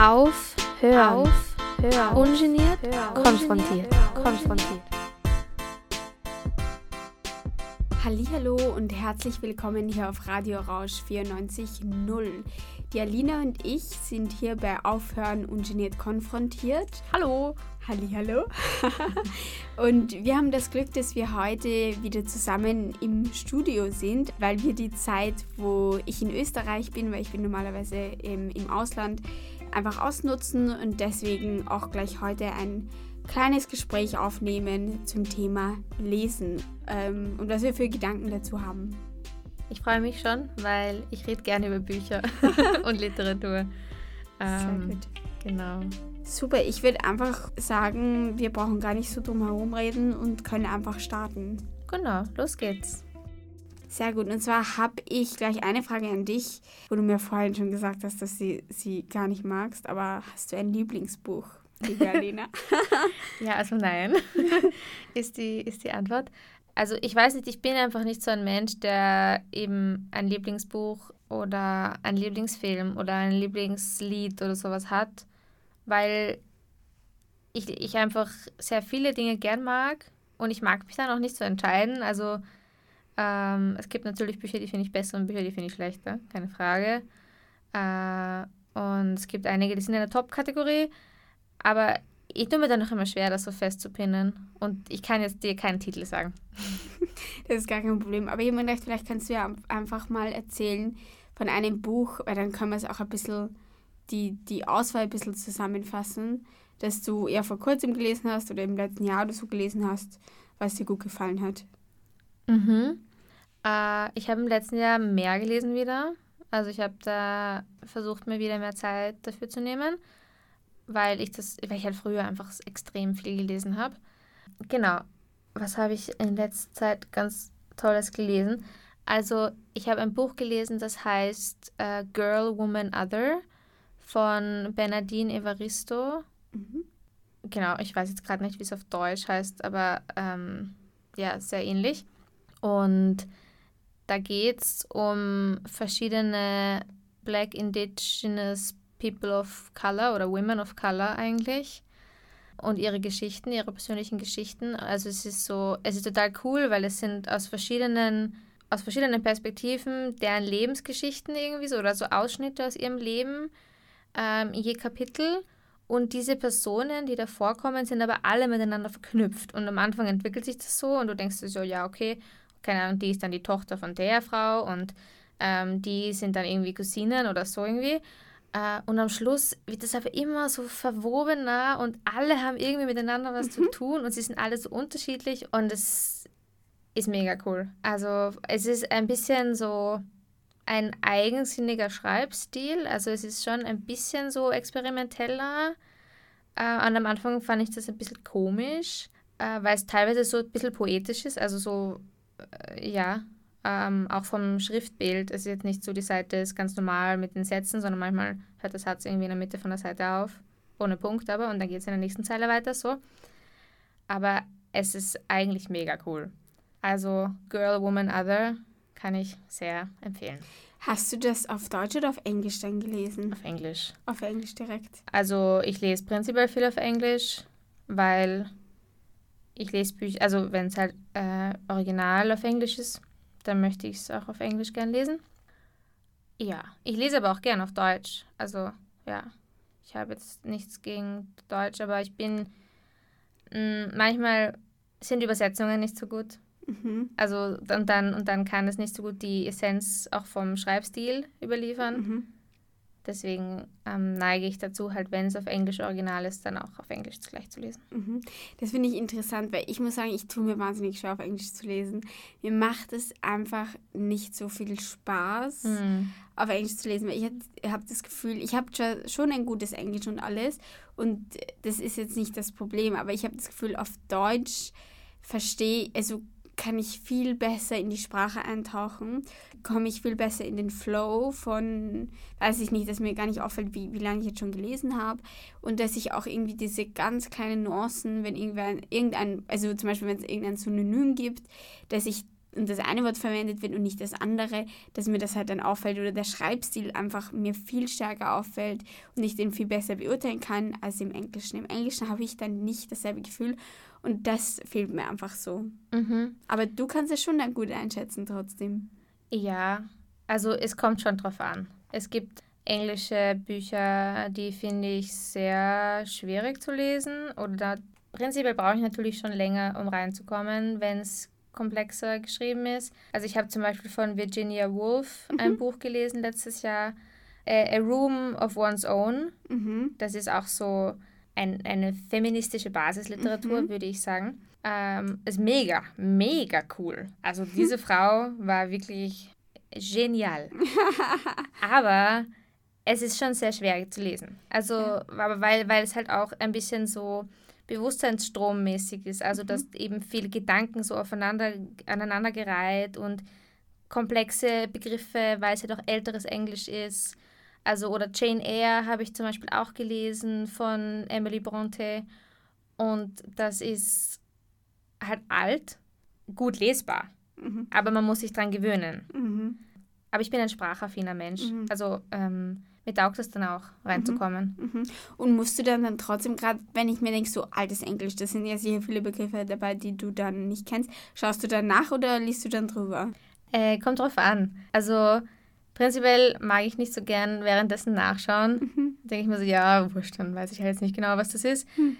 Auf, hören, auf, hören, ungeniert, hören, konfrontiert, konfrontiert. Hallo und herzlich willkommen hier auf Radio Rausch 94.0. Die Alina und ich sind hier bei Aufhören ungeniert konfrontiert. Hallo. Hallo. und wir haben das Glück, dass wir heute wieder zusammen im Studio sind, weil wir die Zeit, wo ich in Österreich bin, weil ich bin normalerweise im, im Ausland, einfach ausnutzen und deswegen auch gleich heute ein kleines Gespräch aufnehmen zum Thema Lesen ähm, und was wir für Gedanken dazu haben. Ich freue mich schon, weil ich rede gerne über Bücher und Literatur. Ähm, Sehr gut. Genau. Super, ich würde einfach sagen, wir brauchen gar nicht so drum herum reden und können einfach starten. Genau, los geht's. Sehr gut. Und zwar habe ich gleich eine Frage an dich, wo du mir vorhin schon gesagt hast, dass du sie gar nicht magst. Aber hast du ein Lieblingsbuch, liebe Alina? ja, also nein, ist die, ist die Antwort. Also ich weiß nicht, ich bin einfach nicht so ein Mensch, der eben ein Lieblingsbuch oder ein Lieblingsfilm oder ein Lieblingslied oder sowas hat, weil ich, ich einfach sehr viele Dinge gern mag und ich mag mich dann auch nicht so entscheiden. Also ähm, es gibt natürlich Bücher, die finde ich besser und Bücher, die finde ich schlechter, keine Frage. Äh, und es gibt einige, die sind in der Top-Kategorie, aber ich tue mir dann noch immer schwer, das so festzupinnen. Und ich kann jetzt dir keinen Titel sagen. das ist gar kein Problem. Aber jemand dachte, vielleicht kannst du ja einfach mal erzählen von einem Buch, weil dann können wir es auch ein bisschen, die, die Auswahl ein bisschen zusammenfassen, das du eher vor kurzem gelesen hast oder im letzten Jahr oder so gelesen hast, was dir gut gefallen hat. Mhm. Äh, ich habe im letzten Jahr mehr gelesen wieder. Also ich habe da versucht, mir wieder mehr Zeit dafür zu nehmen, weil ich das, weil ich halt früher einfach extrem viel gelesen habe. Genau. Was habe ich in letzter Zeit ganz Tolles gelesen? Also ich habe ein Buch gelesen, das heißt uh, Girl, Woman, Other von Bernardine Evaristo. Mhm. Genau, ich weiß jetzt gerade nicht, wie es auf Deutsch heißt, aber ähm, ja, sehr ähnlich. Und da geht es um verschiedene Black Indigenous People of Color oder Women of Color eigentlich und ihre Geschichten, ihre persönlichen Geschichten. Also es ist so, es ist total cool, weil es sind aus verschiedenen aus verschiedenen Perspektiven deren Lebensgeschichten irgendwie so oder so Ausschnitte aus ihrem Leben ähm, je Kapitel. Und diese Personen, die da vorkommen, sind aber alle miteinander verknüpft. Und am Anfang entwickelt sich das so und du denkst so, ja, okay, keine Ahnung, die ist dann die Tochter von der Frau und ähm, die sind dann irgendwie Cousinen oder so irgendwie. Äh, und am Schluss wird das aber immer so verwobener und alle haben irgendwie miteinander was mhm. zu tun und sie sind alle so unterschiedlich und es ist mega cool. Also es ist ein bisschen so ein eigensinniger Schreibstil, also es ist schon ein bisschen so experimenteller. Äh, und am Anfang fand ich das ein bisschen komisch, äh, weil es teilweise so ein bisschen poetisch ist, also so ja, ähm, auch vom Schriftbild. Es ist jetzt nicht so, die Seite ist ganz normal mit den Sätzen, sondern manchmal hört der Satz irgendwie in der Mitte von der Seite auf, ohne Punkt aber, und dann geht es in der nächsten Zeile weiter so. Aber es ist eigentlich mega cool. Also Girl, Woman, Other kann ich sehr empfehlen. Hast du das auf Deutsch oder auf Englisch dann gelesen? Auf Englisch. Auf Englisch direkt. Also ich lese prinzipiell viel auf Englisch, weil ich lese Bücher, also wenn es halt äh, original auf Englisch ist, dann möchte ich es auch auf Englisch gern lesen. Ja, ich lese aber auch gern auf Deutsch. Also ja, ich habe jetzt nichts gegen Deutsch, aber ich bin mh, mm, manchmal sind Übersetzungen nicht so gut. Mhm. Also und dann und dann kann es nicht so gut die Essenz auch vom Schreibstil überliefern. Mhm. Deswegen ähm, neige ich dazu, halt, wenn es auf Englisch original ist, dann auch auf Englisch gleich zu lesen. Mhm. Das finde ich interessant, weil ich muss sagen, ich tue mir wahnsinnig schwer, auf Englisch zu lesen. Mir macht es einfach nicht so viel Spaß, mhm. auf Englisch zu lesen, weil ich habe das Gefühl, ich habe schon ein gutes Englisch und alles und das ist jetzt nicht das Problem, aber ich habe das Gefühl, auf Deutsch verstehe, also kann ich viel besser in die Sprache eintauchen, komme ich viel besser in den Flow von, weiß ich nicht, dass mir gar nicht auffällt, wie, wie lange ich jetzt schon gelesen habe und dass ich auch irgendwie diese ganz kleinen Nuancen, wenn irgendwann irgendein, also zum Beispiel wenn es irgendein Synonym gibt, dass ich und das eine Wort verwendet wird und nicht das andere, dass mir das halt dann auffällt oder der Schreibstil einfach mir viel stärker auffällt und ich den viel besser beurteilen kann als im Englischen. Im Englischen habe ich dann nicht dasselbe Gefühl und das fehlt mir einfach so. Mhm. Aber du kannst es schon dann gut einschätzen trotzdem. Ja, also es kommt schon drauf an. Es gibt englische Bücher, die finde ich sehr schwierig zu lesen oder prinzipiell brauche ich natürlich schon länger, um reinzukommen, wenn es komplexer geschrieben ist. Also ich habe zum Beispiel von Virginia Woolf mhm. ein Buch gelesen letztes Jahr, A Room of One's Own. Mhm. Das ist auch so ein, eine feministische Basisliteratur, mhm. würde ich sagen. Ähm, ist mega, mega cool. Also diese Frau war wirklich genial. Aber es ist schon sehr schwer zu lesen. Also, aber weil, weil es halt auch ein bisschen so bewusstseinsstrommäßig ist. Also, mhm. dass eben viele Gedanken so aufeinander, aneinandergereiht und komplexe Begriffe, weil es halt auch älteres Englisch ist. Also, oder Jane Eyre habe ich zum Beispiel auch gelesen von Emily Bronte. Und das ist halt alt, gut lesbar. Mhm. Aber man muss sich dran gewöhnen. Mhm. Aber ich bin ein sprachaffiner Mensch. Mhm. Also, ähm, mir taugt es dann auch, reinzukommen. Mhm. Mhm. Und musst du dann, dann trotzdem, gerade wenn ich mir denke, so altes Englisch, das sind ja sicher viele Begriffe dabei, die du dann nicht kennst, schaust du dann nach oder liest du dann drüber? Äh, kommt drauf an. Also prinzipiell mag ich nicht so gern währenddessen nachschauen. Mhm. Denke ich mir so, ja, wurscht, dann weiß ich halt jetzt nicht genau, was das ist. Mhm.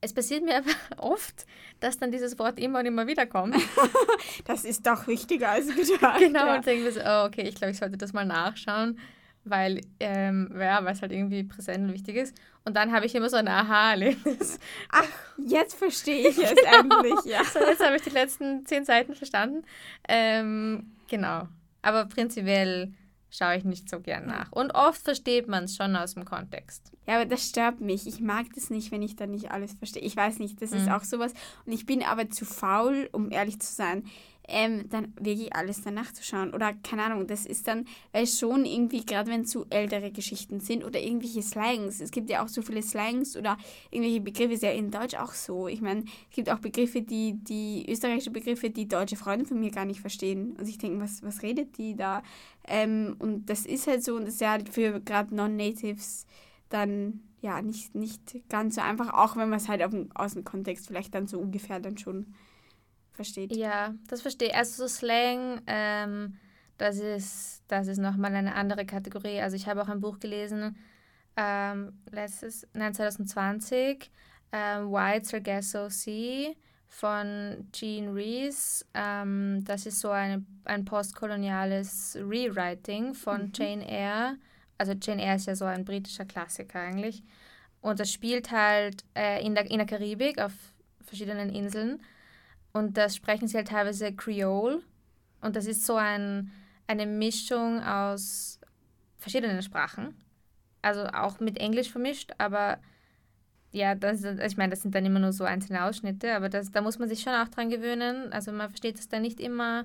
Es passiert mir aber oft, dass dann dieses Wort immer und immer wieder kommt. das ist doch wichtiger als gedacht. Genau, ja. und denke mir so, oh, okay, ich glaube, ich sollte das mal nachschauen weil ähm, ja, es halt irgendwie präsent und wichtig ist. Und dann habe ich immer so ein Aha-Erlebnis. Ach, jetzt verstehe ich es genau. endlich, ja. So, jetzt habe ich die letzten zehn Seiten verstanden. Ähm, genau. Aber prinzipiell schaue ich nicht so gern nach. Und oft versteht man es schon aus dem Kontext. Ja, aber das stört mich. Ich mag das nicht, wenn ich dann nicht alles verstehe. Ich weiß nicht, das mhm. ist auch sowas. Und ich bin aber zu faul, um ehrlich zu sein ähm, dann wirklich alles danach zu schauen. Oder keine Ahnung, das ist dann, weil schon irgendwie, gerade wenn es so ältere Geschichten sind oder irgendwelche Slangs, es gibt ja auch so viele Slangs oder irgendwelche Begriffe, ist ja in Deutsch auch so. Ich meine, es gibt auch Begriffe, die, die österreichische Begriffe, die deutsche Freunde von mir gar nicht verstehen. Und ich denke, was, was redet die da? Ähm, und das ist halt so und das ist ja halt für gerade Non-Natives dann ja nicht, nicht ganz so einfach, auch wenn man es halt auf dem, aus dem Kontext vielleicht dann so ungefähr dann schon versteht. Ja, das verstehe ich. Also so Slang, ähm, das ist, das ist nochmal eine andere Kategorie. Also ich habe auch ein Buch gelesen, ähm, letztes, nein, 2020, ähm, White Sargasso Sea von Jean Rees. Ähm, das ist so eine, ein postkoloniales Rewriting von mhm. Jane Eyre. Also Jane Eyre ist ja so ein britischer Klassiker eigentlich. Und das spielt halt äh, in, der, in der Karibik auf verschiedenen Inseln. Und das sprechen sie halt teilweise Creole. Und das ist so ein, eine Mischung aus verschiedenen Sprachen. Also auch mit Englisch vermischt, aber ja, das, ich meine, das sind dann immer nur so einzelne Ausschnitte, aber das, da muss man sich schon auch dran gewöhnen. Also man versteht es dann nicht immer.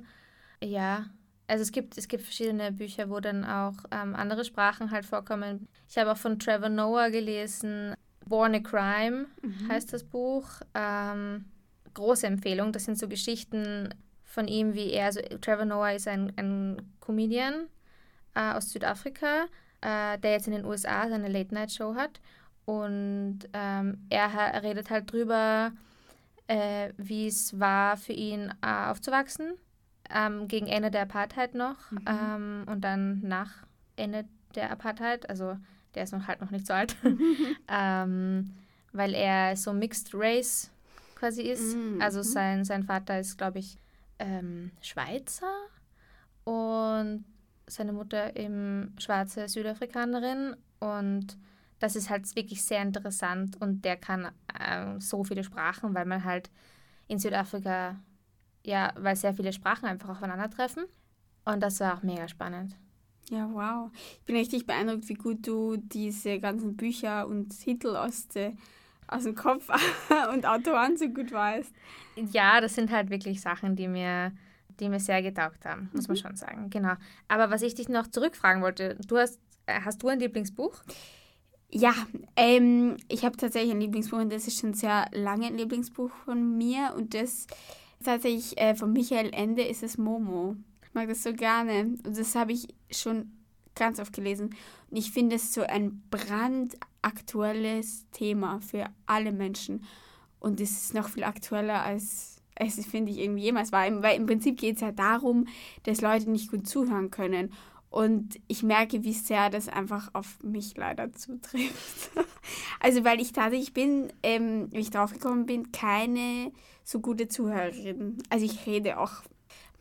Ja, also es gibt, es gibt verschiedene Bücher, wo dann auch ähm, andere Sprachen halt vorkommen. Ich habe auch von Trevor Noah gelesen, Born a Crime mhm. heißt das Buch. Ähm, große Empfehlung. Das sind so Geschichten von ihm, wie er, also Trevor Noah ist ein, ein Comedian äh, aus Südafrika, äh, der jetzt in den USA seine Late-Night-Show hat. Und ähm, er, er, redet halt drüber, äh, wie es war für ihn äh, aufzuwachsen, ähm, gegen Ende der Apartheid noch mhm. ähm, und dann nach Ende der Apartheid, also der ist noch halt noch nicht so alt, ähm, weil er so Mixed Race quasi ist. Mhm. Also sein, sein Vater ist, glaube ich, ähm, Schweizer und seine Mutter eben schwarze Südafrikanerin. Und das ist halt wirklich sehr interessant und der kann äh, so viele Sprachen, weil man halt in Südafrika, ja, weil sehr viele Sprachen einfach aufeinandertreffen. Und das war auch mega spannend. Ja, wow. Ich bin richtig beeindruckt, wie gut du diese ganzen Bücher und Titel aus der aus dem Kopf und Autoren so gut weißt. Ja, das sind halt wirklich Sachen, die mir, die mir sehr getaugt haben, muss mhm. man schon sagen. Genau. Aber was ich dich noch zurückfragen wollte, du hast, äh, hast du ein Lieblingsbuch? Ja, ähm, ich habe tatsächlich ein Lieblingsbuch und das ist schon sehr lange ein Lieblingsbuch von mir und das Tatsächlich äh, von Michael Ende ist es Momo. Ich mag das so gerne. Und das habe ich schon ganz oft gelesen. Und ich finde es so ein brandaktuelles Thema für alle Menschen. Und es ist noch viel aktueller als es, finde ich, irgendwie jemals war. Weil im Prinzip geht es ja darum, dass Leute nicht gut zuhören können. Und ich merke, wie sehr das einfach auf mich leider zutrifft. also, weil ich tatsächlich bin, ähm, wie ich drauf gekommen bin, keine so gute Zuhörerin. Also, ich rede auch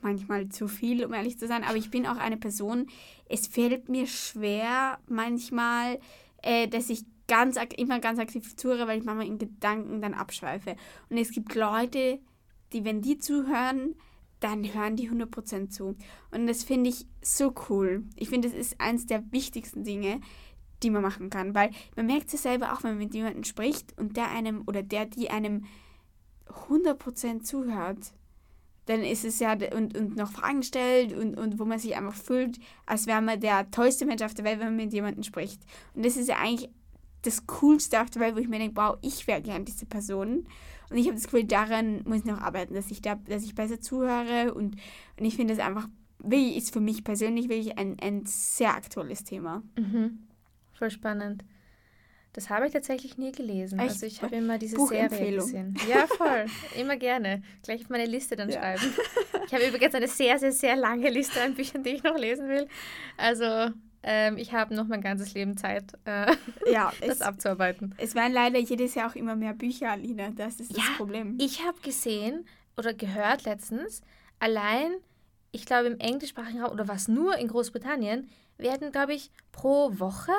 manchmal zu viel, um ehrlich zu sein, aber ich bin auch eine Person, es fällt mir schwer manchmal, äh, dass ich ganz immer ganz aktiv zuhöre, weil ich manchmal in Gedanken dann abschweife. Und es gibt Leute, die, wenn die zuhören, dann hören die 100% zu. Und das finde ich so cool. Ich finde, das ist eines der wichtigsten Dinge, die man machen kann, weil man merkt es selber auch, wenn man mit jemandem spricht und der einem oder der, die einem 100% zuhört, dann ist es ja und, und noch Fragen stellt und, und wo man sich einfach fühlt, als wäre man der tollste Mensch auf der Welt, wenn man mit jemandem spricht. Und das ist ja eigentlich das Coolste auf der Welt, wo ich mir denke, wow, ich wäre gern diese Person. Und ich habe das Gefühl, daran muss ich noch arbeiten, dass ich da, dass ich besser zuhöre und, und ich finde es einfach, wirklich ist für mich persönlich wirklich ein, ein sehr aktuelles Thema. Mhm. Voll spannend. Das habe ich tatsächlich nie gelesen. Echt? Also ich habe immer diese Serie gesehen. Ja, voll. immer gerne. Gleich auf meine Liste dann ja. schreiben. Ich habe übrigens eine sehr, sehr, sehr lange Liste an Büchern, die ich noch lesen will. Also ähm, ich habe noch mein ganzes Leben Zeit, äh, ja, das es, abzuarbeiten. Es werden leider jedes Jahr auch immer mehr Bücher, Alina. Das ist ja, das Problem. Ich habe gesehen oder gehört letztens, allein, ich glaube im englischsprachigen Raum oder was nur in Großbritannien, werden, glaube ich, pro Woche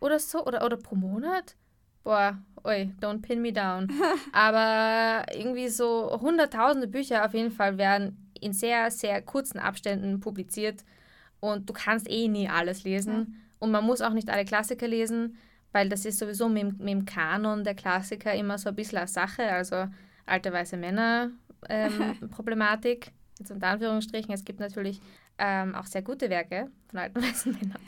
oder so oder, oder pro Monat. Boah, oi, don't pin me down. Aber irgendwie so hunderttausende Bücher auf jeden Fall werden in sehr, sehr kurzen Abständen publiziert und du kannst eh nie alles lesen. Ja. Und man muss auch nicht alle Klassiker lesen, weil das ist sowieso mit, mit dem Kanon der Klassiker immer so ein bisschen eine Sache. Also alte weiße Männer ähm, Problematik, jetzt unter Anführungsstrichen. Es gibt natürlich ähm, auch sehr gute Werke von alten weißen Männern.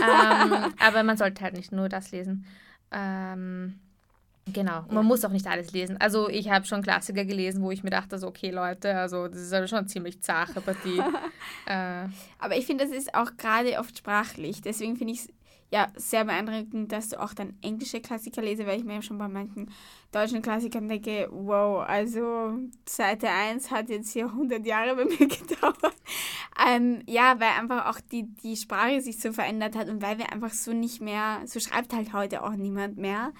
ähm, aber man sollte halt nicht nur das lesen. Ähm, Genau, man muss auch nicht alles lesen. Also ich habe schon Klassiker gelesen, wo ich mir dachte, so, okay Leute, also das ist aber schon ziemlich zahre Partie. äh. Aber ich finde, das ist auch gerade oft sprachlich. Deswegen finde ich es ja sehr beeindruckend, dass du auch dann englische Klassiker lese, weil ich mir schon bei manchen deutschen Klassikern denke, wow, also Seite 1 hat jetzt hier 100 Jahre bei mir gedauert. Ähm, ja, weil einfach auch die, die Sprache sich so verändert hat und weil wir einfach so nicht mehr, so schreibt halt heute auch niemand mehr.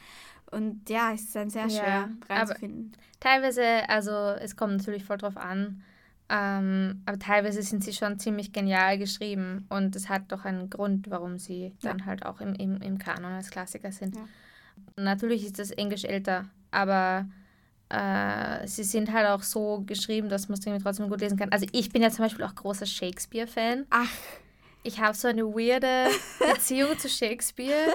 Und ja, es ist dann sehr schwer ja, reinzufinden. Teilweise, also es kommt natürlich voll drauf an, ähm, aber teilweise sind sie schon ziemlich genial geschrieben und es hat doch einen Grund, warum sie ja. dann halt auch im, im, im Kanon als Klassiker sind. Ja. Natürlich ist das Englisch älter, aber äh, sie sind halt auch so geschrieben, dass man es trotzdem gut lesen kann. Also ich bin ja zum Beispiel auch großer Shakespeare-Fan. Ach. Ich habe so eine weirde Beziehung zu Shakespeare.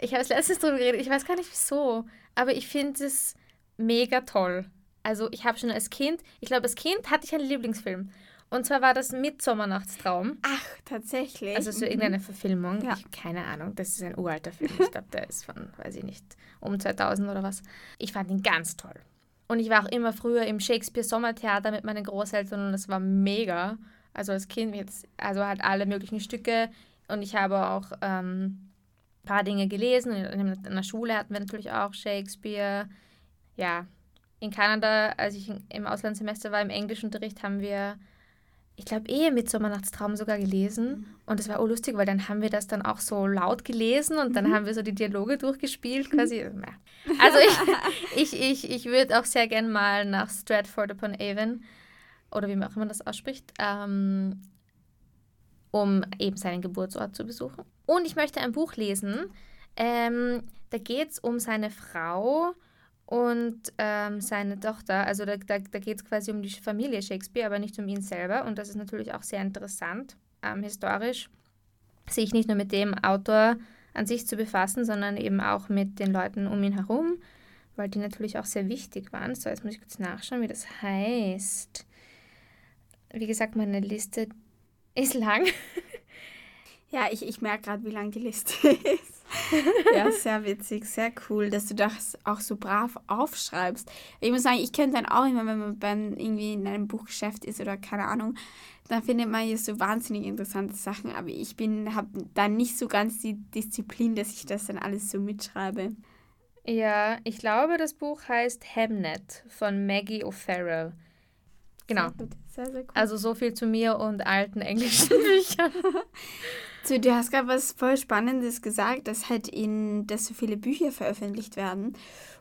Ich habe es letztens drüber geredet, ich weiß gar nicht wieso, aber ich finde es mega toll. Also ich habe schon als Kind, ich glaube als Kind hatte ich einen Lieblingsfilm. Und zwar war das Midsommernachtstraum. Ach, tatsächlich. Also so mhm. irgendeine Verfilmung. Ja. Ich, keine Ahnung, das ist ein uralter Film. Ich glaube, der ist von, weiß ich nicht, um 2000 oder was. Ich fand ihn ganz toll. Und ich war auch immer früher im Shakespeare Sommertheater mit meinen Großeltern und das war mega. Also als Kind jetzt, also halt alle möglichen Stücke. Und ich habe auch ähm, paar Dinge gelesen. In, der Schule hatten wir natürlich auch Shakespeare. Ja, in Kanada, als ich im Auslandssemester war, im Englischunterricht, haben wir, ich glaube, eh mit Sommernachtstraum sogar gelesen. Und es war auch lustig, weil dann haben wir das dann auch so laut gelesen und dann mhm. haben wir so die Dialoge durchgespielt quasi. Also ich, ich, ich, ich würde auch sehr gern mal nach Stratford upon Avon oder wie man auch immer das ausspricht, ähm, um eben seinen Geburtsort zu besuchen. Und ich möchte ein Buch lesen. Ähm, da geht es um seine Frau und ähm, seine Tochter. Also da, da, da geht es quasi um die Familie Shakespeare, aber nicht um ihn selber. Und das ist natürlich auch sehr interessant, ähm, historisch, sich nicht nur mit dem Autor an sich zu befassen, sondern eben auch mit den Leuten um ihn herum, weil die natürlich auch sehr wichtig waren. So, jetzt muss ich kurz nachschauen, wie das heißt. Wie gesagt, meine Liste ist lang. Ja, ich, ich merke gerade, wie lang die Liste ist. ja, sehr witzig, sehr cool, dass du das auch so brav aufschreibst. Ich muss sagen, ich könnte dann auch immer, wenn man dann irgendwie in einem Buchgeschäft ist oder keine Ahnung, dann findet man hier so wahnsinnig interessante Sachen, aber ich bin, habe dann nicht so ganz die Disziplin, dass ich das dann alles so mitschreibe. Ja, ich glaube, das Buch heißt Hamnet von Maggie O'Farrell. Genau. Sehr. Sehr, sehr cool. Also so viel zu mir und alten englischen Büchern. so, du hast gerade was voll Spannendes gesagt, dass halt in, dass so viele Bücher veröffentlicht werden.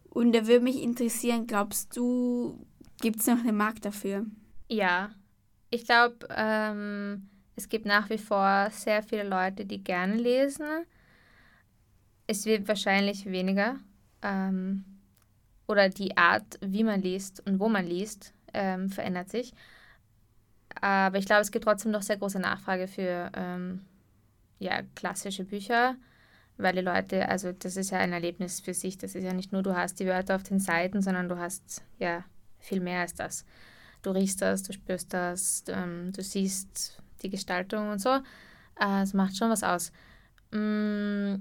Und da würde mich interessieren, glaubst du, gibt es noch einen Markt dafür? Ja, ich glaube, ähm, es gibt nach wie vor sehr viele Leute, die gerne lesen. Es wird wahrscheinlich weniger. Ähm, oder die Art, wie man liest und wo man liest, ähm, verändert sich. Aber ich glaube, es gibt trotzdem noch sehr große Nachfrage für ähm, ja, klassische Bücher, weil die Leute, also das ist ja ein Erlebnis für sich. Das ist ja nicht nur, du hast die Wörter auf den Seiten, sondern du hast ja viel mehr als das. Du riechst das, du spürst das, ähm, du siehst die Gestaltung und so. Äh, es macht schon was aus. Mm,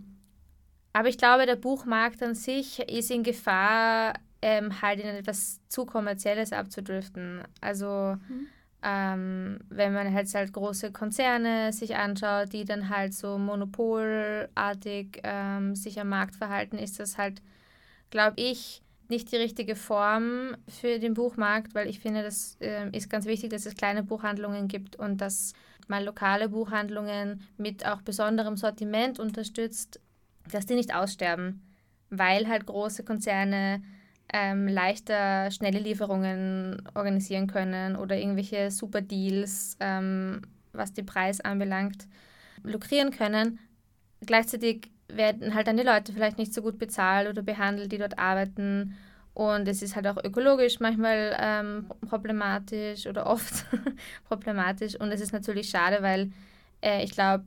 aber ich glaube, der Buchmarkt an sich ist in Gefahr, ähm, halt in etwas zu kommerzielles abzudriften. Also mhm. Ähm, wenn man halt, halt große Konzerne sich anschaut, die dann halt so monopolartig ähm, sich am Markt verhalten, ist das halt, glaube ich, nicht die richtige Form für den Buchmarkt, weil ich finde, das äh, ist ganz wichtig, dass es kleine Buchhandlungen gibt und dass man lokale Buchhandlungen mit auch besonderem Sortiment unterstützt, dass die nicht aussterben, weil halt große Konzerne ähm, leichter schnelle Lieferungen organisieren können oder irgendwelche super Deals, ähm, was den Preis anbelangt, lukrieren können. Gleichzeitig werden halt dann die Leute vielleicht nicht so gut bezahlt oder behandelt, die dort arbeiten. Und es ist halt auch ökologisch manchmal ähm, problematisch oder oft problematisch. Und es ist natürlich schade, weil äh, ich glaube,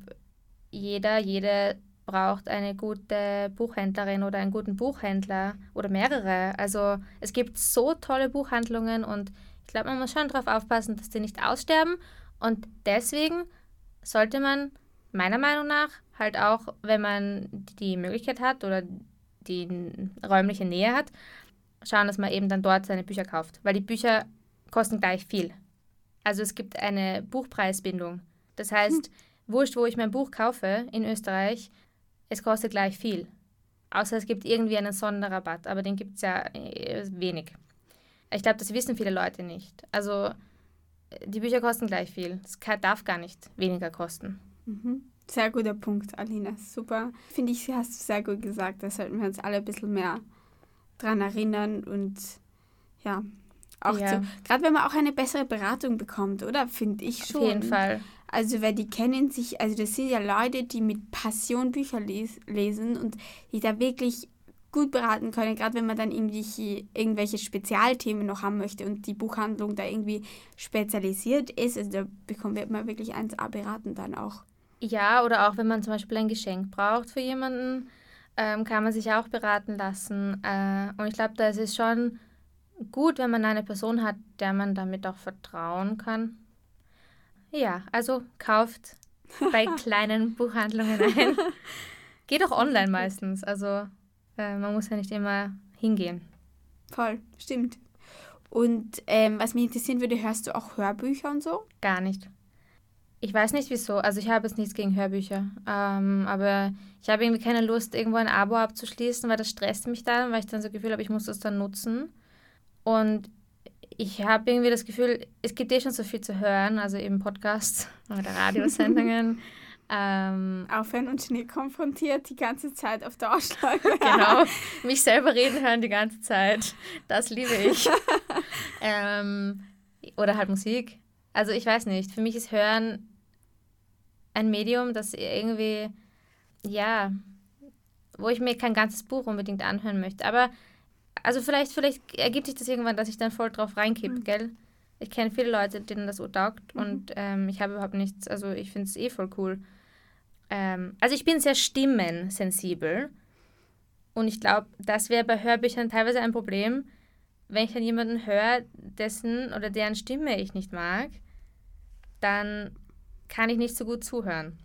jeder, jede braucht eine gute Buchhändlerin oder einen guten Buchhändler oder mehrere. Also es gibt so tolle Buchhandlungen und ich glaube, man muss schon darauf aufpassen, dass die nicht aussterben. Und deswegen sollte man meiner Meinung nach halt auch, wenn man die Möglichkeit hat oder die räumliche Nähe hat, schauen, dass man eben dann dort seine Bücher kauft. Weil die Bücher kosten gleich viel. Also es gibt eine Buchpreisbindung. Das heißt, hm. wurscht, wo ich mein Buch kaufe in Österreich, es kostet gleich viel. Außer es gibt irgendwie einen Sonderrabatt, aber den gibt es ja äh, wenig. Ich glaube, das wissen viele Leute nicht. Also die Bücher kosten gleich viel. Es darf gar nicht weniger kosten. Mhm. Sehr guter Punkt, Alina. Super. Finde ich, hast du sehr gut gesagt. Da sollten wir uns alle ein bisschen mehr dran erinnern und ja, auch ja. gerade wenn man auch eine bessere Beratung bekommt, oder? Finde ich schon. Auf jeden Fall. Also, weil die kennen sich, also das sind ja Leute, die mit Passion Bücher les lesen und die da wirklich gut beraten können, gerade wenn man dann irgendwelche, irgendwelche Spezialthemen noch haben möchte und die Buchhandlung da irgendwie spezialisiert ist. Also da bekommt man wirklich 1A beraten dann auch. Ja, oder auch wenn man zum Beispiel ein Geschenk braucht für jemanden, ähm, kann man sich auch beraten lassen. Äh, und ich glaube, da ist es schon gut, wenn man eine Person hat, der man damit auch vertrauen kann. Ja, also kauft bei kleinen Buchhandlungen ein. Geht auch online meistens. Also äh, man muss ja nicht immer hingehen. Voll, stimmt. Und ähm, was mich interessieren würde, hörst du auch Hörbücher und so? Gar nicht. Ich weiß nicht wieso. Also ich habe jetzt nichts gegen Hörbücher. Ähm, aber ich habe irgendwie keine Lust, irgendwo ein Abo abzuschließen, weil das stresst mich dann, weil ich dann so das Gefühl habe, ich muss das dann nutzen. Und ich habe irgendwie das Gefühl, es gibt eh schon so viel zu hören, also eben Podcasts oder Radiosendungen. ähm, Aufhören und Schnee konfrontiert die ganze Zeit auf der Ausschlag. genau, mich selber reden hören die ganze Zeit. Das liebe ich. ähm, oder halt Musik. Also ich weiß nicht, für mich ist Hören ein Medium, das irgendwie, ja, wo ich mir kein ganzes Buch unbedingt anhören möchte. Aber also vielleicht, vielleicht ergibt sich das irgendwann, dass ich dann voll drauf reinkipp, mhm. gell? Ich kenne viele Leute, denen das so taugt mhm. und ähm, ich habe überhaupt nichts, also ich finde es eh voll cool. Ähm, also ich bin sehr stimmensensibel und ich glaube, das wäre bei Hörbüchern teilweise ein Problem, wenn ich dann jemanden höre, dessen oder deren Stimme ich nicht mag, dann kann ich nicht so gut zuhören.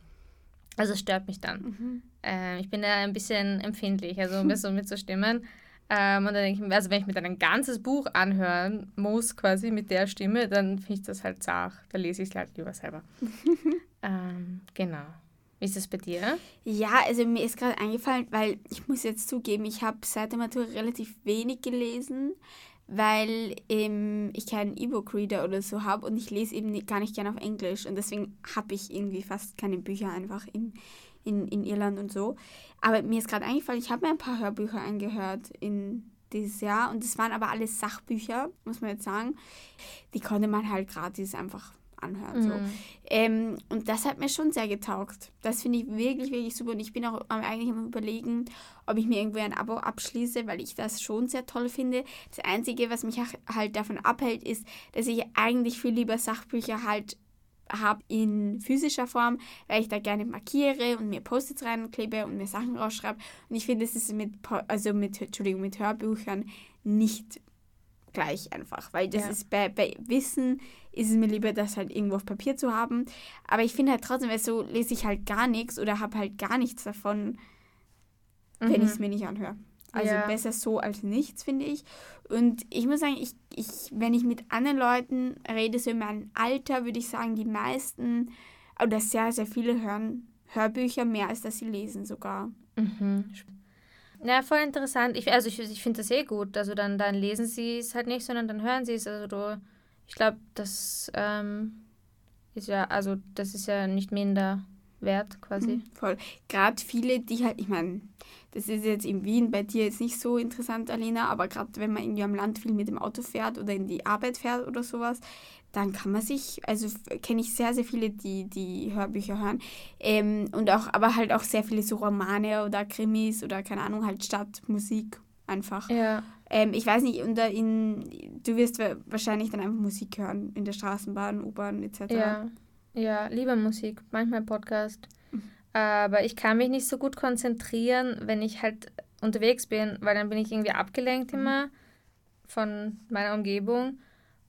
Also es stört mich dann. Mhm. Äh, ich bin da ein bisschen empfindlich, also um das so mitzustimmen. Ähm, und dann denke ich mir, also wenn ich mir dann ein ganzes Buch anhören muss, quasi mit der Stimme, dann finde ich das halt zart. Da lese ich es halt lieber selber. ähm, genau. Wie ist das bei dir? Ja, also mir ist gerade eingefallen, weil ich muss jetzt zugeben, ich habe seit der Matura relativ wenig gelesen, weil ähm, ich keinen E-Book-Reader oder so habe und ich lese eben gar nicht gerne auf Englisch und deswegen habe ich irgendwie fast keine Bücher einfach in, in, in Irland und so. Aber mir ist gerade eingefallen, ich habe mir ein paar Hörbücher angehört in dieses Jahr und das waren aber alles Sachbücher, muss man jetzt sagen. Die konnte man halt gratis einfach anhören. Mhm. So. Ähm, und das hat mir schon sehr getaugt. Das finde ich wirklich, wirklich super. Und ich bin auch eigentlich am überlegen, ob ich mir irgendwo ein Abo abschließe, weil ich das schon sehr toll finde. Das Einzige, was mich halt davon abhält, ist, dass ich eigentlich viel lieber Sachbücher halt habe in physischer Form, weil ich da gerne markiere und mir Post-its reinklebe und mir Sachen rausschreibe. Und ich finde, das ist mit, also mit, Entschuldigung, mit Hörbüchern nicht gleich einfach, weil das ja. ist bei, bei Wissen ist es mir lieber, das halt irgendwo auf Papier zu haben. Aber ich finde halt trotzdem, weil so lese ich halt gar nichts oder habe halt gar nichts davon, mhm. wenn ich es mir nicht anhöre. Also ja. besser so als nichts, finde ich. Und ich muss sagen, ich, ich, wenn ich mit anderen Leuten rede, so in meinem Alter, würde ich sagen, die meisten oder sehr, sehr viele hören Hörbücher mehr, als dass sie lesen sogar. Mhm. Ja, voll interessant. Ich, also ich, ich finde das eh gut. Also dann, dann lesen sie es halt nicht, sondern dann hören sie es. Also du, ich glaube, das ähm, ist ja, also das ist ja nicht minder wert quasi. Mhm, voll. Gerade viele, die halt, ich meine, das ist jetzt in Wien bei dir jetzt nicht so interessant, Alina, aber gerade wenn man irgendwie am Land viel mit dem Auto fährt oder in die Arbeit fährt oder sowas, dann kann man sich, also kenne ich sehr, sehr viele, die, die Hörbücher hören. Ähm, und auch, aber halt auch sehr viele so Romane oder Krimis oder keine Ahnung, halt Stadtmusik einfach. Ja. Ähm, ich weiß nicht, und in, du wirst wahrscheinlich dann einfach Musik hören in der Straßenbahn, U-Bahn etc. Ja. Ja, lieber Musik, manchmal Podcast. Mhm. Aber ich kann mich nicht so gut konzentrieren, wenn ich halt unterwegs bin, weil dann bin ich irgendwie abgelenkt mhm. immer von meiner Umgebung.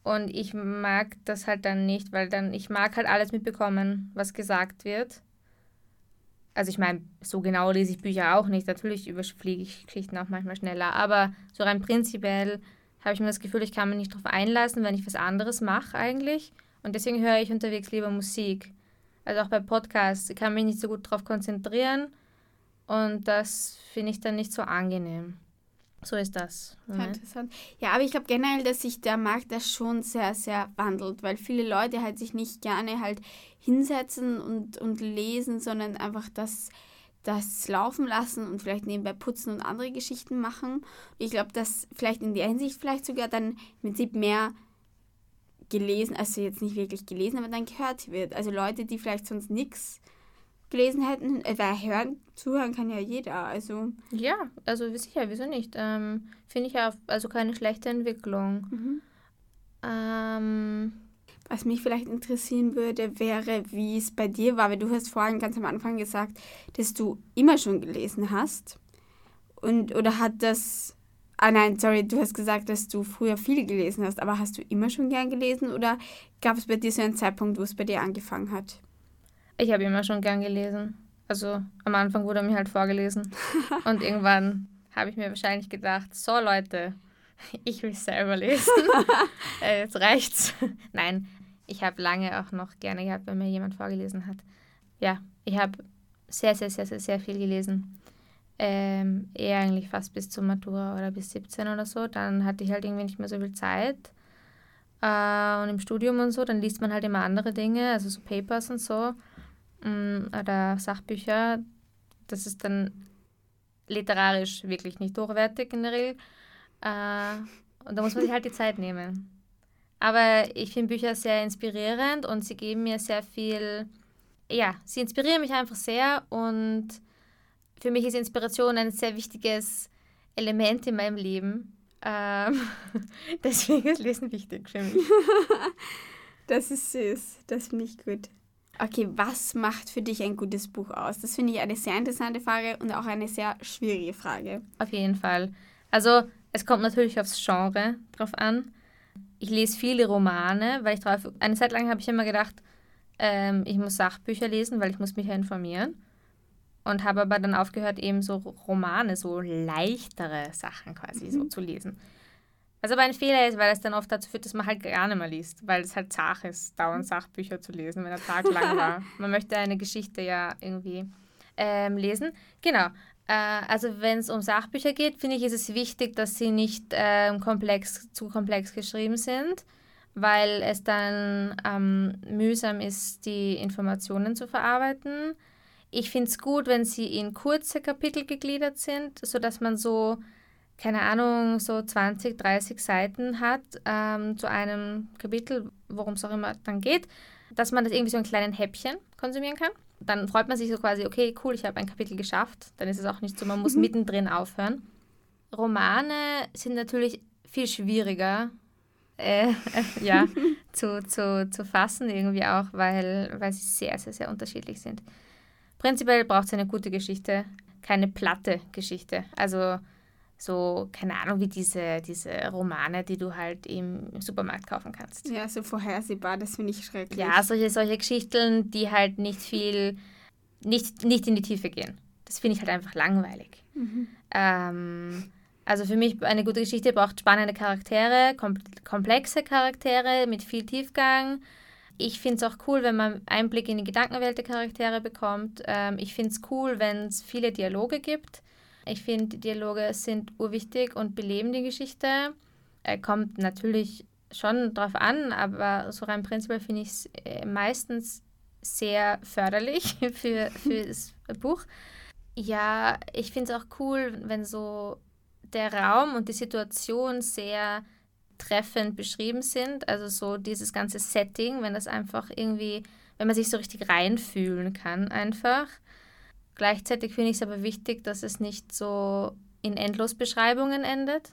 Und ich mag das halt dann nicht, weil dann, ich mag halt alles mitbekommen, was gesagt wird. Also ich meine, so genau lese ich Bücher auch nicht. Natürlich überfliege ich Geschichten auch manchmal schneller. Aber so rein prinzipiell habe ich mir das Gefühl, ich kann mich nicht darauf einlassen, wenn ich was anderes mache eigentlich. Und deswegen höre ich unterwegs lieber Musik. Also auch bei Podcasts. Ich kann mich nicht so gut darauf konzentrieren. Und das finde ich dann nicht so angenehm. So ist das. Mhm. Interessant. Ja, aber ich glaube generell, dass sich der Markt da schon sehr, sehr wandelt, weil viele Leute halt sich nicht gerne halt hinsetzen und, und lesen, sondern einfach das, das laufen lassen und vielleicht nebenbei putzen und andere Geschichten machen. ich glaube, dass vielleicht in der Hinsicht vielleicht sogar dann im Prinzip mehr gelesen, also jetzt nicht wirklich gelesen, aber dann gehört wird. Also Leute, die vielleicht sonst nichts gelesen hätten, äh, weil hören, zuhören kann ja jeder, also. Ja, also sicher, wieso nicht? Ähm, Finde ich ja also keine schlechte Entwicklung. Mhm. Ähm, was mich vielleicht interessieren würde, wäre, wie es bei dir war, weil du hast vorhin ganz am Anfang gesagt, dass du immer schon gelesen hast. Und, oder hat das, ah nein, sorry, du hast gesagt, dass du früher viel gelesen hast, aber hast du immer schon gern gelesen oder gab es bei dir so einen Zeitpunkt, wo es bei dir angefangen hat? Ich habe immer schon gern gelesen. Also am Anfang wurde mir halt vorgelesen. Und irgendwann habe ich mir wahrscheinlich gedacht, so Leute, ich will selber lesen. äh, jetzt reicht's. Nein, ich habe lange auch noch gerne gehabt, wenn mir jemand vorgelesen hat. Ja, ich habe sehr, sehr, sehr, sehr, sehr viel gelesen. Ähm, eher eigentlich fast bis zur Matura oder bis 17 oder so. Dann hatte ich halt irgendwie nicht mehr so viel Zeit. Äh, und im Studium und so, dann liest man halt immer andere Dinge, also so Papers und so. Mm, oder Sachbücher, das ist dann literarisch wirklich nicht hochwertig in der Regel. Äh, und da muss man sich halt die Zeit nehmen. Aber ich finde Bücher sehr inspirierend und sie geben mir sehr viel, ja, sie inspirieren mich einfach sehr und für mich ist Inspiration ein sehr wichtiges Element in meinem Leben. Ähm, deswegen ist Lesen wichtig für mich. das ist süß, das finde ich gut. Okay, was macht für dich ein gutes Buch aus? Das finde ich eine sehr interessante Frage und auch eine sehr schwierige Frage. Auf jeden Fall. Also, es kommt natürlich aufs Genre drauf an. Ich lese viele Romane, weil ich drauf. Eine Zeit lang habe ich immer gedacht, ähm, ich muss Sachbücher lesen, weil ich muss mich ja informieren. Und habe aber dann aufgehört, eben so Romane, so leichtere Sachen quasi mhm. so zu lesen. Was aber ein Fehler ist, weil es dann oft dazu führt, dass man halt gar nicht mehr liest, weil es halt zach ist, dauernd mhm. Sachbücher zu lesen, wenn der Tag lang war. Man möchte eine Geschichte ja irgendwie ähm, lesen. Genau. Äh, also wenn es um Sachbücher geht, finde ich, ist es wichtig, dass sie nicht äh, komplex, zu komplex geschrieben sind, weil es dann ähm, mühsam ist, die Informationen zu verarbeiten. Ich finde es gut, wenn sie in kurze Kapitel gegliedert sind, sodass man so, keine Ahnung, so 20, 30 Seiten hat ähm, zu einem Kapitel, worum es auch immer dann geht, dass man das irgendwie so in kleinen Häppchen konsumieren kann dann freut man sich so quasi, okay, cool, ich habe ein Kapitel geschafft. Dann ist es auch nicht so, man muss mhm. mittendrin aufhören. Romane sind natürlich viel schwieriger äh, ja, zu, zu, zu fassen irgendwie auch, weil, weil sie sehr, sehr, sehr unterschiedlich sind. Prinzipiell braucht es eine gute Geschichte, keine platte Geschichte. Also so, keine Ahnung, wie diese, diese Romane, die du halt im Supermarkt kaufen kannst. Ja, so vorhersehbar, das finde ich schrecklich. Ja, solche, solche Geschichten, die halt nicht viel, nicht, nicht in die Tiefe gehen. Das finde ich halt einfach langweilig. Mhm. Ähm, also für mich, eine gute Geschichte braucht spannende Charaktere, komplexe Charaktere mit viel Tiefgang. Ich finde es auch cool, wenn man Einblick in die Gedankenwelt der Charaktere bekommt. Ähm, ich finde es cool, wenn es viele Dialoge gibt. Ich finde, Dialoge sind urwichtig und beleben die Geschichte. Er kommt natürlich schon drauf an, aber so rein prinzipiell finde ich es äh, meistens sehr förderlich für, für das Buch. Ja, ich finde es auch cool, wenn so der Raum und die Situation sehr treffend beschrieben sind. Also so dieses ganze Setting, wenn das einfach irgendwie, wenn man sich so richtig reinfühlen kann einfach. Gleichzeitig finde ich es aber wichtig, dass es nicht so in Endlosbeschreibungen endet.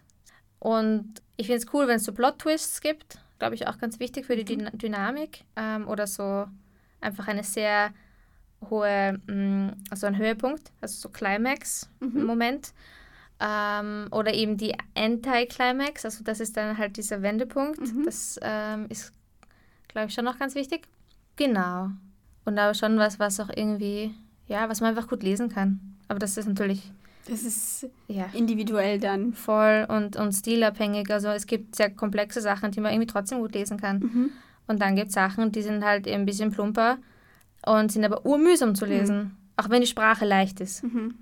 Und ich finde es cool, wenn es so Plot-Twists gibt. Glaube ich auch ganz wichtig für die mhm. Dynamik. Ähm, oder so einfach eine sehr hohe, mh, mm, also ein Höhepunkt, also so Climax-Moment. Mhm. Ähm, oder eben die Anti-Climax, also das ist dann halt dieser Wendepunkt. Mhm. Das ähm, ist, glaube ich, schon noch ganz wichtig. Genau. Und aber schon was, was auch irgendwie ja, was man einfach gut lesen kann. Aber das ist natürlich. Das ist ja. individuell dann. Voll und, und stilabhängig. Also es gibt sehr komplexe Sachen, die man irgendwie trotzdem gut lesen kann. Mhm. Und dann gibt es Sachen, die sind halt ein bisschen plumper und sind aber urmühsam zu lesen. Mhm. Auch wenn die Sprache leicht ist. Mhm.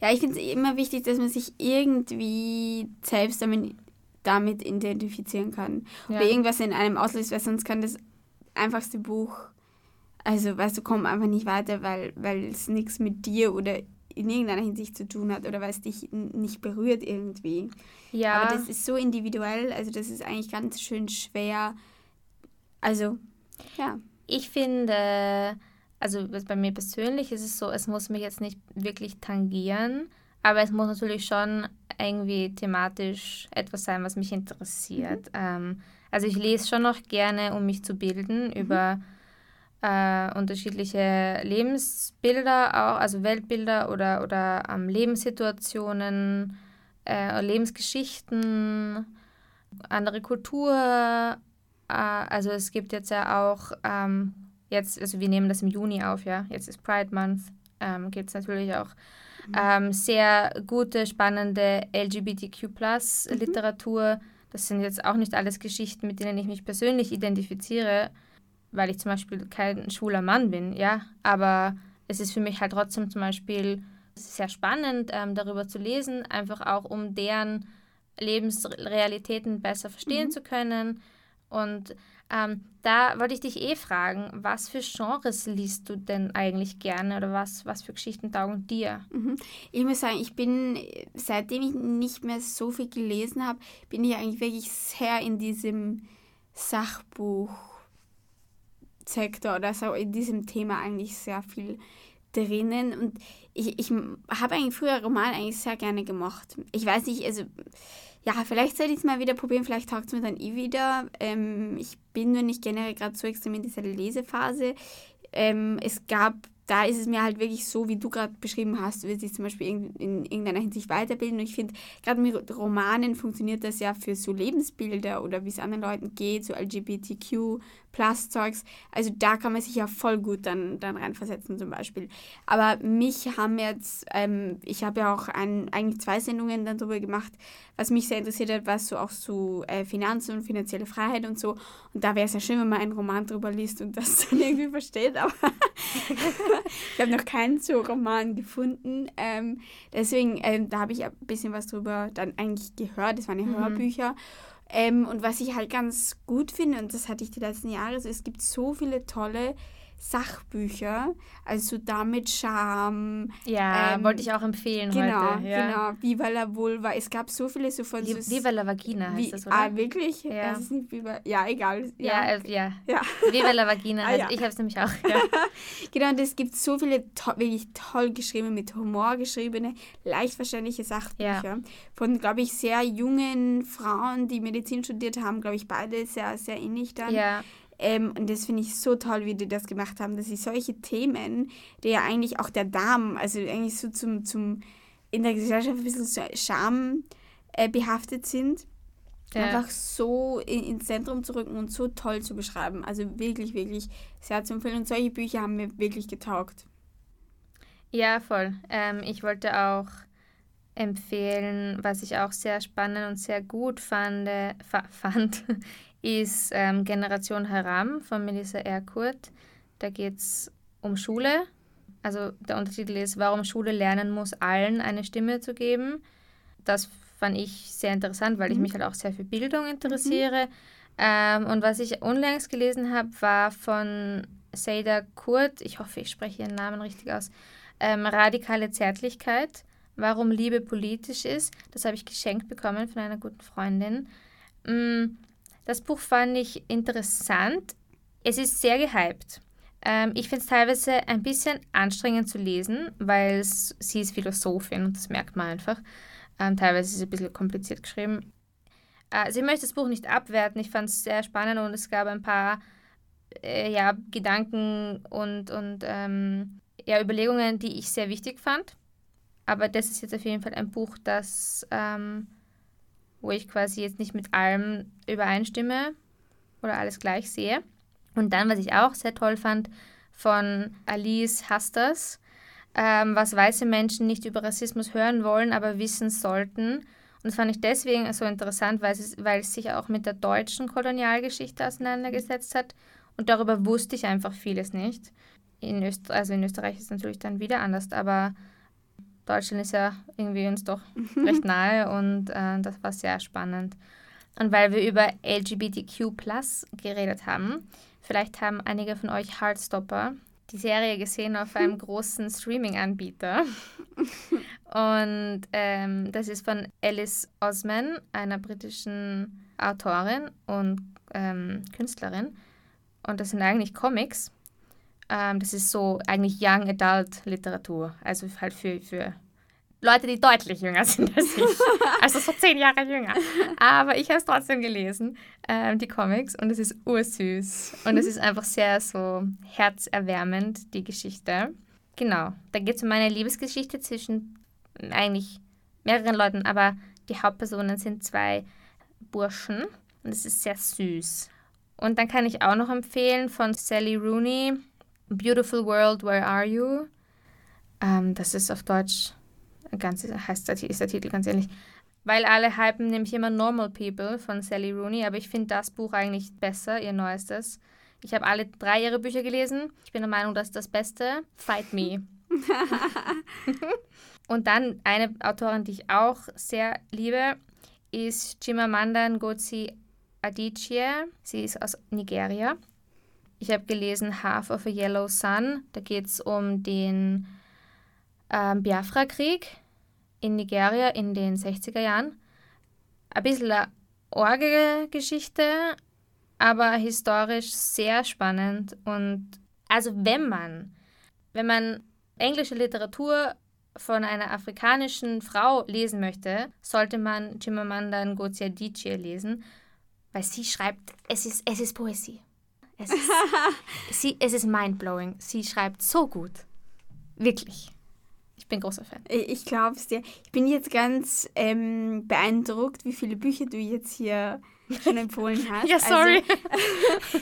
Ja, ich finde es immer wichtig, dass man sich irgendwie selbst damit, damit identifizieren kann. Ja. Oder irgendwas in einem auslöst, weil sonst kann das einfachste Buch also, weißt du, komm einfach nicht weiter, weil, weil es nichts mit dir oder in irgendeiner Hinsicht zu tun hat oder weil es dich nicht berührt irgendwie. Ja. Aber das ist so individuell, also das ist eigentlich ganz schön schwer. Also, ja. Ich finde, also bei mir persönlich ist es so, es muss mich jetzt nicht wirklich tangieren, aber es muss natürlich schon irgendwie thematisch etwas sein, was mich interessiert. Mhm. Ähm, also ich lese schon noch gerne, um mich zu bilden mhm. über äh, unterschiedliche Lebensbilder, auch, also Weltbilder oder, oder ähm, Lebenssituationen, äh, Lebensgeschichten, andere Kultur. Äh, also es gibt jetzt ja auch, ähm, jetzt, also wir nehmen das im Juni auf, ja, jetzt ist Pride Month, ähm, gibt es natürlich auch mhm. ähm, sehr gute, spannende LGBTQ-Plus-Literatur. Mhm. Das sind jetzt auch nicht alles Geschichten, mit denen ich mich persönlich identifiziere, weil ich zum Beispiel kein schwuler Mann bin, ja, aber es ist für mich halt trotzdem zum Beispiel sehr spannend, ähm, darüber zu lesen, einfach auch um deren Lebensrealitäten besser verstehen mhm. zu können. Und ähm, da wollte ich dich eh fragen, was für Genres liest du denn eigentlich gerne oder was, was für Geschichten taugen dir? Mhm. Ich muss sagen, ich bin, seitdem ich nicht mehr so viel gelesen habe, bin ich eigentlich wirklich sehr in diesem Sachbuch Sektor oder so in diesem Thema eigentlich sehr viel drinnen und ich, ich habe eigentlich früher Roman eigentlich sehr gerne gemacht. Ich weiß nicht, also ja, vielleicht sollte ich es mal wieder probieren, vielleicht taugt es mir dann eh wieder. Ähm, ich bin nur nicht generell gerade so extrem in dieser Lesephase. Ähm, es gab, da ist es mir halt wirklich so, wie du gerade beschrieben hast, du willst dich zum Beispiel in, in irgendeiner Hinsicht weiterbilden. Und ich finde, gerade mit Romanen funktioniert das ja für so Lebensbilder oder wie es anderen Leuten geht, so LGBTQ Plus-Zeugs. Also da kann man sich ja voll gut dann, dann reinversetzen zum Beispiel. Aber mich haben jetzt, ähm, ich habe ja auch ein, eigentlich zwei Sendungen dann darüber gemacht, was mich sehr interessiert hat, was so auch so äh, Finanzen und finanzielle Freiheit und so. Und da wäre es ja schön, wenn man einen Roman drüber liest und das dann irgendwie versteht. Aber ich habe noch keinen so Roman gefunden. Ähm, deswegen, ähm, da habe ich ein bisschen was drüber dann eigentlich gehört. Das waren ja mhm. Ähm, und was ich halt ganz gut finde, und das hatte ich die letzten Jahre, so, es gibt so viele tolle Sachbücher, also damit Charme. Ja, ähm, wollte ich auch empfehlen genau, heute. Ja. Genau, Viva la Vulva. Es gab so viele so von... so Viva la Vagina heißt das, oder? Ah, wirklich? Ja. Das ist nicht Viva... Ja, egal. Ja, ja. Äh, ja. ja. Viva la Vagina, ah, ja. ich habe es nämlich auch. Ja. genau, und es gibt so viele to wirklich toll geschriebene, mit Humor geschriebene, leicht verständliche Sachbücher von, glaube ich, sehr jungen Frauen, die Medizin studiert haben, glaube ich, beide sehr, sehr ähnlich dann. Ja. Ähm, und das finde ich so toll, wie die das gemacht haben, dass sie solche Themen, die ja eigentlich auch der Darm, also eigentlich so zum, zum in der Gesellschaft ein bisschen Scham äh, behaftet sind, ja. einfach so in, ins Zentrum zu rücken und so toll zu beschreiben. Also wirklich, wirklich sehr zu empfehlen. Und solche Bücher haben mir wirklich getaugt. Ja, voll. Ähm, ich wollte auch empfehlen, was ich auch sehr spannend und sehr gut fand, fand ist ähm, Generation Haram von Melissa Erkurt. Da geht es um Schule. Also der Untertitel ist, warum Schule lernen muss, allen eine Stimme zu geben. Das fand ich sehr interessant, weil mhm. ich mich halt auch sehr für Bildung interessiere. Mhm. Ähm, und was ich unlängst gelesen habe, war von Seida Kurt, ich hoffe, ich spreche ihren Namen richtig aus, ähm, Radikale Zärtlichkeit, warum Liebe politisch ist. Das habe ich geschenkt bekommen von einer guten Freundin. Mm, das Buch fand ich interessant. Es ist sehr gehypt. Ähm, ich finde es teilweise ein bisschen anstrengend zu lesen, weil sie ist Philosophin und das merkt man einfach. Ähm, teilweise ist es ein bisschen kompliziert geschrieben. Äh, ich möchte das Buch nicht abwerten. Ich fand es sehr spannend und es gab ein paar äh, ja, Gedanken und, und ähm, ja, Überlegungen, die ich sehr wichtig fand. Aber das ist jetzt auf jeden Fall ein Buch, das ähm, wo ich quasi jetzt nicht mit allem übereinstimme oder alles gleich sehe. Und dann, was ich auch sehr toll fand, von Alice Hasters, ähm, was weiße Menschen nicht über Rassismus hören wollen, aber wissen sollten. Und das fand ich deswegen so interessant, weil es, weil es sich auch mit der deutschen Kolonialgeschichte auseinandergesetzt hat. Und darüber wusste ich einfach vieles nicht. In Öst also in Österreich ist es natürlich dann wieder anders, aber Deutschland ist ja irgendwie uns doch recht nahe und äh, das war sehr spannend. Und weil wir über LGBTQ geredet haben, vielleicht haben einige von euch Heartstopper, die Serie gesehen auf einem großen Streaming-Anbieter. und ähm, das ist von Alice Osman, einer britischen Autorin und ähm, Künstlerin. Und das sind eigentlich Comics. Ähm, das ist so eigentlich Young Adult Literatur, also halt für, für Leute, die deutlich jünger sind als ich. Also so zehn Jahre jünger. Aber ich habe es trotzdem gelesen, ähm, die Comics, und es ist ursüß. Und es ist einfach sehr so herzerwärmend, die Geschichte. Genau, da geht es um eine Liebesgeschichte zwischen eigentlich mehreren Leuten, aber die Hauptpersonen sind zwei Burschen und es ist sehr süß. Und dann kann ich auch noch empfehlen von Sally Rooney, Beautiful World, Where Are You? Ähm, das ist auf Deutsch, ganz, heißt der, ist der Titel ganz ähnlich. Weil alle hypen nämlich immer Normal People von Sally Rooney, aber ich finde das Buch eigentlich besser, ihr neuestes. Ich habe alle drei ihre Bücher gelesen. Ich bin der Meinung, das ist das Beste. Fight Me. Und dann eine Autorin, die ich auch sehr liebe, ist Chimamanda Ngozi Adichie. Sie ist aus Nigeria. Ich habe gelesen Half of a Yellow Sun. Da geht es um den ähm, Biafra-Krieg in Nigeria in den 60er Jahren. Ein bisschen eine Orgelgeschichte, aber historisch sehr spannend. Und also wenn man, wenn man englische Literatur von einer afrikanischen Frau lesen möchte, sollte man Chimamanda Ngozi Adichie lesen, weil sie schreibt, es ist, es ist Poesie. Es ist, sie, es ist mindblowing. Sie schreibt so gut. Wirklich. Ich bin großer Fan. Ich, glaube es dir. Ich bin jetzt ganz ähm, beeindruckt, wie viele Bücher du jetzt hier schon empfohlen hast. ja, sorry.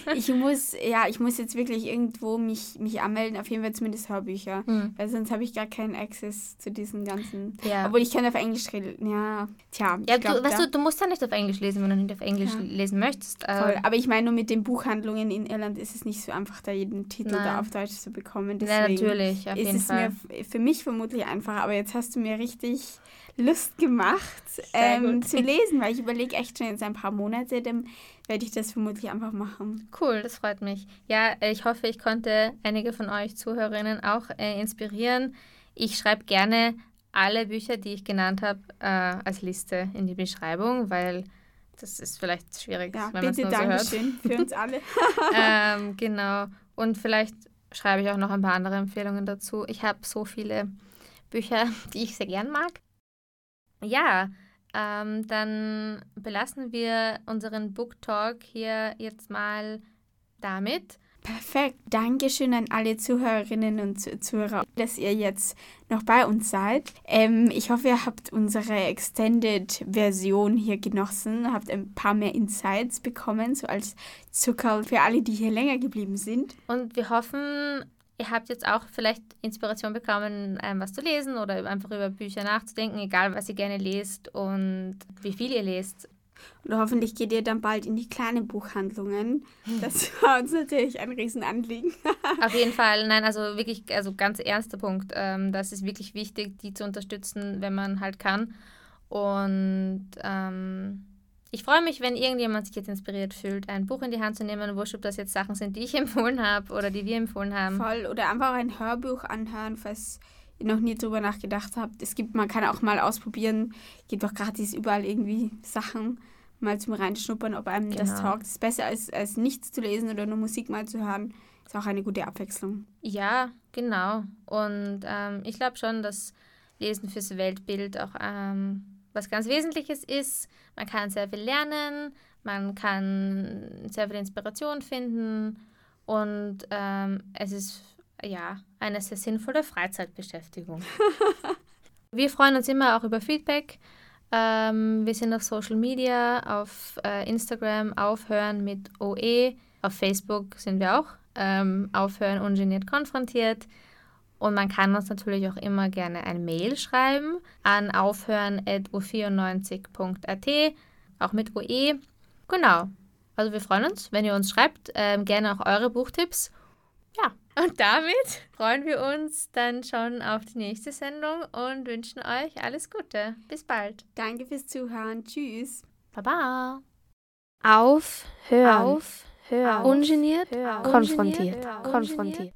Also, ich muss, ja, ich muss jetzt wirklich irgendwo mich, mich anmelden, auf jeden Fall zumindest Hörbücher. Mhm. Weil sonst habe ich gar keinen Access zu diesen ganzen. Ja. Obwohl ich kann auf Englisch reden. Ja, tja. Ja, glaub, du, weißt du, du musst ja nicht auf Englisch lesen, wenn du nicht auf Englisch ja. lesen möchtest. Voll. Aber ich meine, nur mit den Buchhandlungen in Irland ist es nicht so einfach, da jeden Titel Nein. da auf Deutsch zu bekommen. Deswegen ja, natürlich, auf ist jeden es Fall. mir für mich vermutlich einfacher. Aber jetzt hast du mir richtig Lust gemacht ähm, zu lesen, weil ich überlege echt schon jetzt ein paar Monate, dann werde ich das vermutlich einfach machen. Cool, das freut mich. Ja, ich hoffe, ich konnte einige von euch Zuhörerinnen auch äh, inspirieren. Ich schreibe gerne alle Bücher, die ich genannt habe, äh, als Liste in die Beschreibung, weil das ist vielleicht schwierig, ja, wenn man es nur so hört. für uns alle. ähm, genau. Und vielleicht schreibe ich auch noch ein paar andere Empfehlungen dazu. Ich habe so viele Bücher, die ich sehr gern mag. Ja, ähm, dann belassen wir unseren Book Talk hier jetzt mal damit. Perfekt. Dankeschön an alle Zuhörerinnen und Zuhörer, dass ihr jetzt noch bei uns seid. Ähm, ich hoffe, ihr habt unsere Extended-Version hier genossen, habt ein paar mehr Insights bekommen, so als Zucker für alle, die hier länger geblieben sind. Und wir hoffen, ihr habt jetzt auch vielleicht Inspiration bekommen, ähm, was zu lesen oder einfach über Bücher nachzudenken, egal was ihr gerne lest und wie viel ihr lest. Und hoffentlich geht ihr dann bald in die kleinen Buchhandlungen. Das war uns natürlich ein Riesenanliegen. Auf jeden Fall, nein, also wirklich, also ganz ernster Punkt. Ähm, das ist wirklich wichtig, die zu unterstützen, wenn man halt kann. Und ähm, ich freue mich, wenn irgendjemand sich jetzt inspiriert fühlt, ein Buch in die Hand zu nehmen, wurscht, ob das jetzt Sachen sind, die ich empfohlen habe oder die wir empfohlen haben. Voll, oder einfach ein Hörbuch anhören, falls ihr noch nie drüber nachgedacht habt. Es gibt, man kann auch mal ausprobieren, gibt auch gratis überall irgendwie Sachen, mal zum Reinschnuppern, ob einem genau. das taugt. Ist besser als, als nichts zu lesen oder nur Musik mal zu hören. Ist auch eine gute Abwechslung. Ja, genau. Und ähm, ich glaube schon, dass Lesen fürs Weltbild auch ähm, was ganz Wesentliches ist. Man kann sehr viel lernen, man kann sehr viel Inspiration finden und ähm, es ist ja eine sehr sinnvolle Freizeitbeschäftigung. wir freuen uns immer auch über Feedback. Ähm, wir sind auf Social Media, auf äh, Instagram aufhören mit OE, auf Facebook sind wir auch ähm, aufhören ungeniert konfrontiert. Und man kann uns natürlich auch immer gerne ein Mail schreiben an aufhören.u94.at, auch mit OE. Genau. Also wir freuen uns, wenn ihr uns schreibt, ähm, gerne auch eure Buchtipps. Ja, und damit freuen wir uns dann schon auf die nächste Sendung und wünschen euch alles Gute. Bis bald. Danke fürs Zuhören. Tschüss. Baba. Auf, hören, auf, hören, ungeniert, hören, konfrontiert, konfrontiert. konfrontiert.